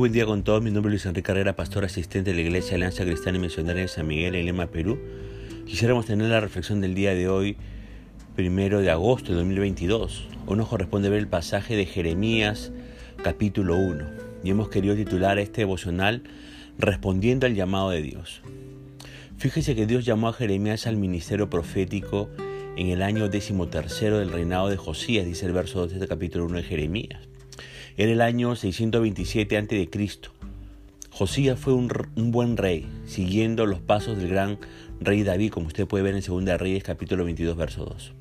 buen día con todos. Mi nombre es Luis Enrique Carrera, pastor asistente de la Iglesia Alianza Cristiana y Misionaria de San Miguel en Lima, Perú. Quisiéramos tener la reflexión del día de hoy, primero de agosto de 2022. Hoy nos corresponde ver el pasaje de Jeremías, capítulo 1. Y hemos querido titular este devocional Respondiendo al llamado de Dios. Fíjese que Dios llamó a Jeremías al ministerio profético en el año decimotercero del reinado de Josías, dice el verso 2 de este capítulo 1 de Jeremías. Era el año 627 a.C. Josías fue un, buen rey, siguiendo los pasos del gran rey David, como usted puede ver en 2 Reyes capítulo 22, verso 2.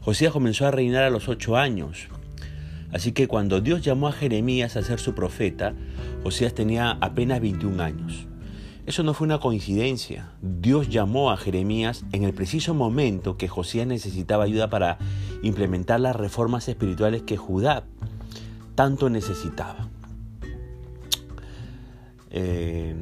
Josías comenzó a reinar a los ocho años. Así que cuando Dios llamó a Jeremías a ser su profeta, Josías tenía apenas 21 años. Eso no fue una coincidencia. Dios llamó a Jeremías en el preciso momento que Josías necesitaba ayuda para implementar las reformas espirituales que Judá tanto necesitaba. Eh,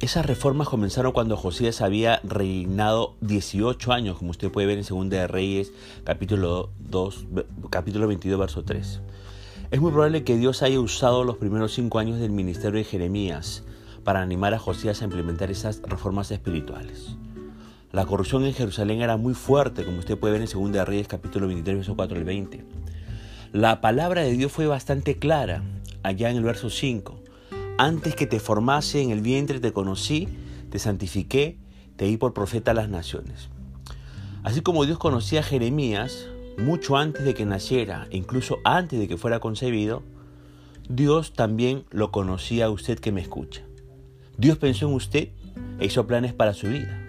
esas reformas comenzaron cuando Josías había reinado 18 años, como usted puede ver en 2 de Reyes, capítulo, 2, capítulo 22, verso 3. Es muy probable que Dios haya usado los primeros cinco años del ministerio de Jeremías para animar a Josías a implementar esas reformas espirituales. La corrupción en Jerusalén era muy fuerte, como usted puede ver en 2 de Reyes, capítulo 23, verso 4 al 20. La palabra de Dios fue bastante clara allá en el verso 5. Antes que te formase en el vientre te conocí, te santifiqué, te di por profeta a las naciones. Así como Dios conocía a Jeremías mucho antes de que naciera, e incluso antes de que fuera concebido, Dios también lo conocía a usted que me escucha. Dios pensó en usted e hizo planes para su vida.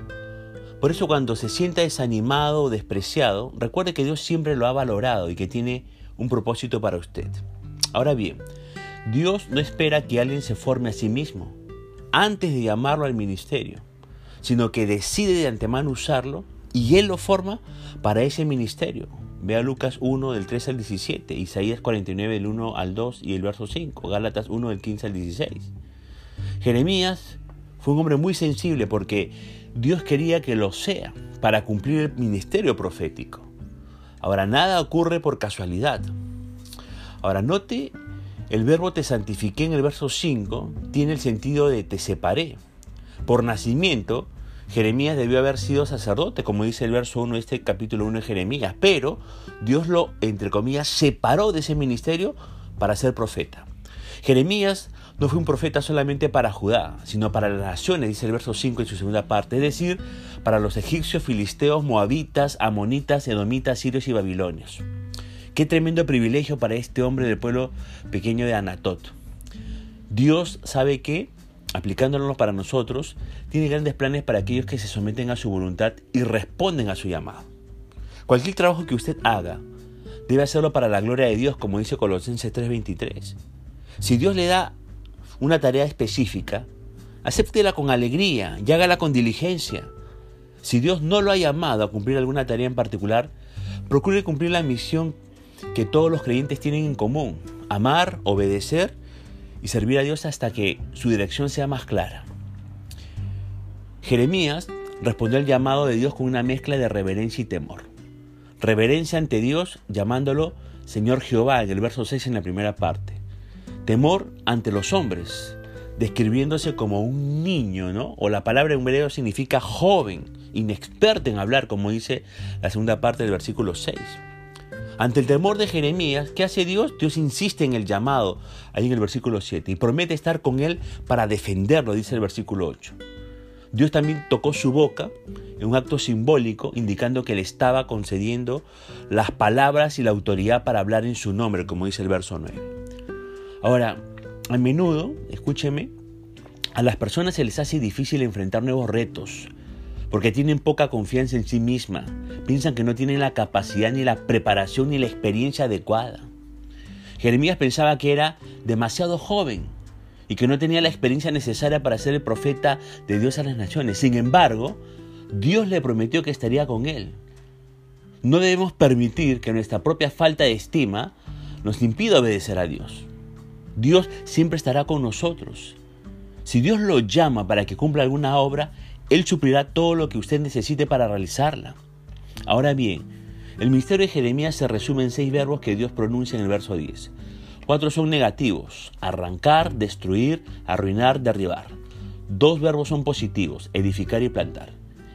Por eso cuando se sienta desanimado o despreciado, recuerde que Dios siempre lo ha valorado y que tiene un propósito para usted. Ahora bien, Dios no espera que alguien se forme a sí mismo antes de llamarlo al ministerio, sino que decide de antemano usarlo y Él lo forma para ese ministerio. Vea Lucas 1 del 3 al 17, Isaías 49 del 1 al 2 y el verso 5, Gálatas 1 del 15 al 16. Jeremías fue un hombre muy sensible porque Dios quería que lo sea para cumplir el ministerio profético. Ahora, nada ocurre por casualidad. Ahora, note, el verbo te santifiqué en el verso 5 tiene el sentido de te separé. Por nacimiento, Jeremías debió haber sido sacerdote, como dice el verso 1 de este capítulo 1 de Jeremías, pero Dios lo, entre comillas, separó de ese ministerio para ser profeta. Jeremías no fue un profeta solamente para Judá, sino para las naciones, dice el verso 5 en su segunda parte, es decir, para los egipcios, filisteos, moabitas, amonitas, edomitas, sirios y babilonios. Qué tremendo privilegio para este hombre del pueblo pequeño de Anatot. Dios sabe que, aplicándolo para nosotros, tiene grandes planes para aquellos que se someten a su voluntad y responden a su llamado. Cualquier trabajo que usted haga, debe hacerlo para la gloria de Dios, como dice Colosenses 3:23. Si Dios le da una tarea específica, acéptela con alegría y hágala con diligencia. Si Dios no lo ha llamado a cumplir alguna tarea en particular, procure cumplir la misión que todos los creyentes tienen en común, amar, obedecer y servir a Dios hasta que su dirección sea más clara. Jeremías respondió al llamado de Dios con una mezcla de reverencia y temor. Reverencia ante Dios llamándolo Señor Jehová en el verso 6 en la primera parte temor ante los hombres, describiéndose como un niño, ¿no? O la palabra en hebreo significa joven, inexperto en hablar, como dice la segunda parte del versículo 6. Ante el temor de Jeremías, ¿qué hace Dios? Dios insiste en el llamado, ahí en el versículo 7, y promete estar con él para defenderlo, dice el versículo 8. Dios también tocó su boca en un acto simbólico, indicando que le estaba concediendo las palabras y la autoridad para hablar en su nombre, como dice el verso 9. Ahora, a menudo, escúcheme, a las personas se les hace difícil enfrentar nuevos retos porque tienen poca confianza en sí misma, piensan que no tienen la capacidad ni la preparación ni la experiencia adecuada. Jeremías pensaba que era demasiado joven y que no tenía la experiencia necesaria para ser el profeta de Dios a las naciones. Sin embargo, Dios le prometió que estaría con él. No debemos permitir que nuestra propia falta de estima nos impida obedecer a Dios. Dios siempre estará con nosotros. Si Dios lo llama para que cumpla alguna obra, Él suplirá todo lo que usted necesite para realizarla. Ahora bien, el ministerio de Jeremías se resume en seis verbos que Dios pronuncia en el verso 10. Cuatro son negativos. Arrancar, destruir, arruinar, derribar. Dos verbos son positivos, edificar y plantar.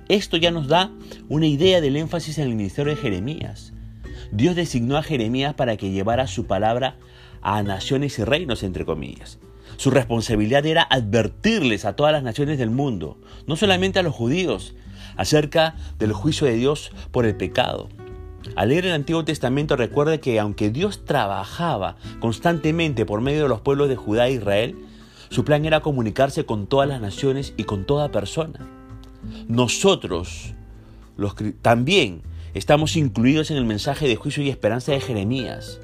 Esto ya nos da una idea del énfasis en el ministerio de Jeremías. Dios designó a Jeremías para que llevara su palabra a naciones y reinos, entre comillas. Su responsabilidad era advertirles a todas las naciones del mundo, no solamente a los judíos, acerca del juicio de Dios por el pecado. Al leer el Antiguo Testamento recuerde que aunque Dios trabajaba constantemente por medio de los pueblos de Judá e Israel, su plan era comunicarse con todas las naciones y con toda persona. Nosotros los, también estamos incluidos en el mensaje de juicio y esperanza de Jeremías.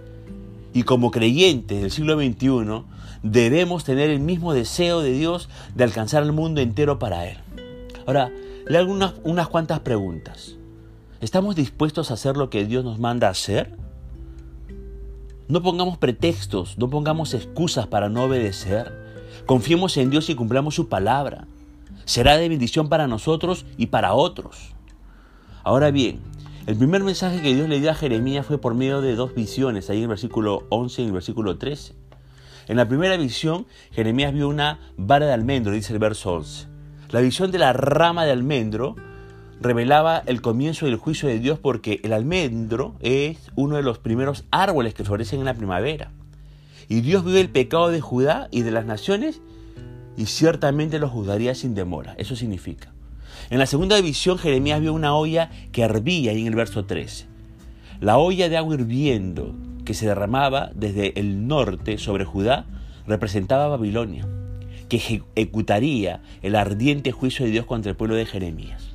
Y como creyentes del siglo XXI, debemos tener el mismo deseo de Dios de alcanzar el mundo entero para Él. Ahora, le hago unas, unas cuantas preguntas. ¿Estamos dispuestos a hacer lo que Dios nos manda hacer? No pongamos pretextos, no pongamos excusas para no obedecer. Confiemos en Dios y cumplamos su palabra. Será de bendición para nosotros y para otros. Ahora bien, el primer mensaje que Dios le dio a Jeremías fue por medio de dos visiones, ahí en el versículo 11 y el versículo 13. En la primera visión, Jeremías vio una vara de almendro, dice el verso 11. La visión de la rama de almendro revelaba el comienzo del juicio de Dios porque el almendro es uno de los primeros árboles que florecen en la primavera. Y Dios vio el pecado de Judá y de las naciones y ciertamente lo juzgaría sin demora. Eso significa. En la segunda visión Jeremías vio una olla que hervía ahí en el verso 13. La olla de agua hirviendo que se derramaba desde el norte sobre Judá representaba Babilonia, que ejecutaría el ardiente juicio de Dios contra el pueblo de Jeremías.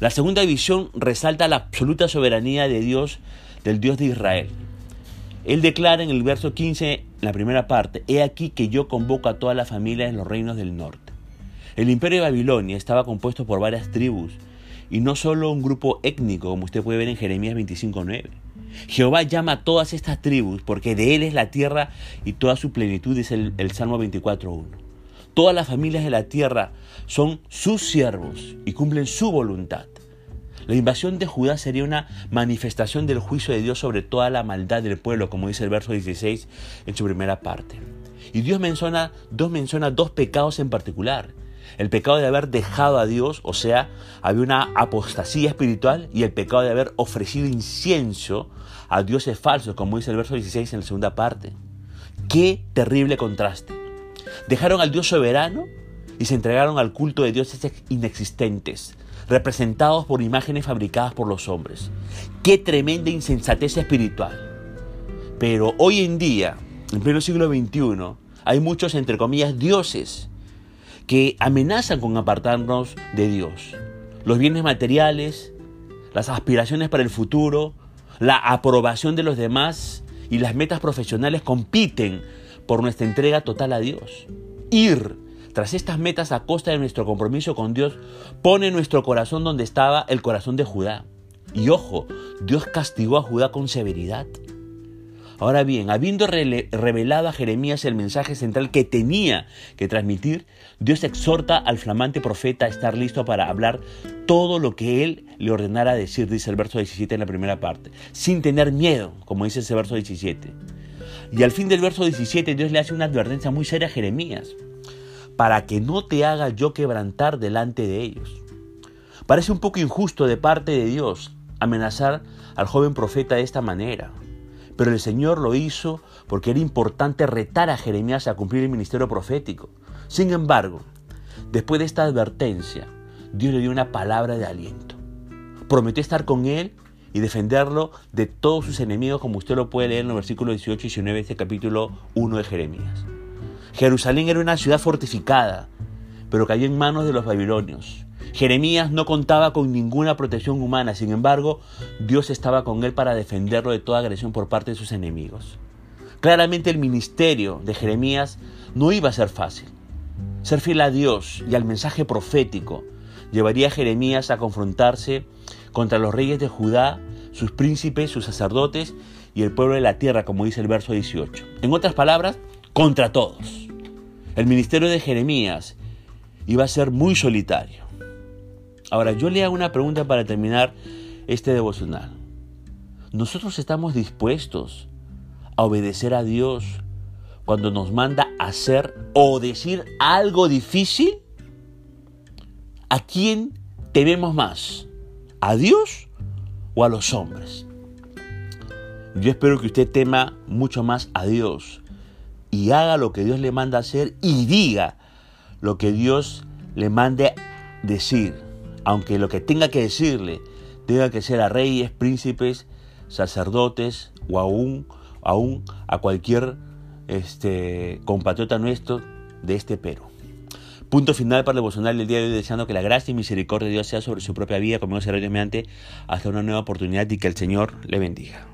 La segunda visión resalta la absoluta soberanía de Dios, del Dios de Israel. Él declara en el verso 15, en la primera parte, He aquí que yo convoco a todas las familias en los reinos del norte. El imperio de Babilonia estaba compuesto por varias tribus y no solo un grupo étnico, como usted puede ver en Jeremías 25.9. Jehová llama a todas estas tribus porque de él es la tierra y toda su plenitud, es el, el Salmo 24.1. Todas las familias de la tierra son sus siervos y cumplen su voluntad. La invasión de Judá sería una manifestación del juicio de Dios sobre toda la maldad del pueblo, como dice el verso 16 en su primera parte. Y Dios menciona, Dios menciona dos pecados en particular. El pecado de haber dejado a Dios, o sea, había una apostasía espiritual, y el pecado de haber ofrecido incienso a dioses falsos, como dice el verso 16 en la segunda parte. Qué terrible contraste. Dejaron al Dios soberano y se entregaron al culto de dioses inexistentes, representados por imágenes fabricadas por los hombres. Qué tremenda insensatez espiritual. Pero hoy en día, en pleno siglo XXI, hay muchos, entre comillas, dioses que amenazan con apartarnos de Dios. Los bienes materiales, las aspiraciones para el futuro, la aprobación de los demás y las metas profesionales compiten por nuestra entrega total a Dios. Ir tras estas metas a costa de nuestro compromiso con Dios pone nuestro corazón donde estaba el corazón de Judá. Y ojo, Dios castigó a Judá con severidad. Ahora bien, habiendo revelado a Jeremías el mensaje central que tenía que transmitir, Dios exhorta al flamante profeta a estar listo para hablar todo lo que él le ordenara decir, dice el verso 17 en la primera parte, sin tener miedo, como dice ese verso 17. Y al fin del verso 17 Dios le hace una advertencia muy seria a Jeremías, para que no te haga yo quebrantar delante de ellos. Parece un poco injusto de parte de Dios amenazar al joven profeta de esta manera. Pero el Señor lo hizo porque era importante retar a Jeremías a cumplir el ministerio profético. Sin embargo, después de esta advertencia, Dios le dio una palabra de aliento. Prometió estar con él y defenderlo de todos sus enemigos, como usted lo puede leer en los versículos 18 y 19 de este capítulo 1 de Jeremías. Jerusalén era una ciudad fortificada, pero cayó en manos de los babilonios. Jeremías no contaba con ninguna protección humana, sin embargo, Dios estaba con él para defenderlo de toda agresión por parte de sus enemigos. Claramente el ministerio de Jeremías no iba a ser fácil. Ser fiel a Dios y al mensaje profético llevaría a Jeremías a confrontarse contra los reyes de Judá, sus príncipes, sus sacerdotes y el pueblo de la tierra, como dice el verso 18. En otras palabras, contra todos. El ministerio de Jeremías iba a ser muy solitario. Ahora, yo le hago una pregunta para terminar este devocional. ¿Nosotros estamos dispuestos a obedecer a Dios cuando nos manda hacer o decir algo difícil? ¿A quién tememos más? ¿A Dios o a los hombres? Yo espero que usted tema mucho más a Dios y haga lo que Dios le manda hacer y diga lo que Dios le mande decir, aunque lo que tenga que decirle tenga que ser a reyes, príncipes, sacerdotes o aún, aún a cualquier este, compatriota nuestro de este Perú. Punto final para el devocional del día de hoy, deseando que la gracia y misericordia de Dios sea sobre su propia vida, como se mediante, hasta una nueva oportunidad y que el Señor le bendiga.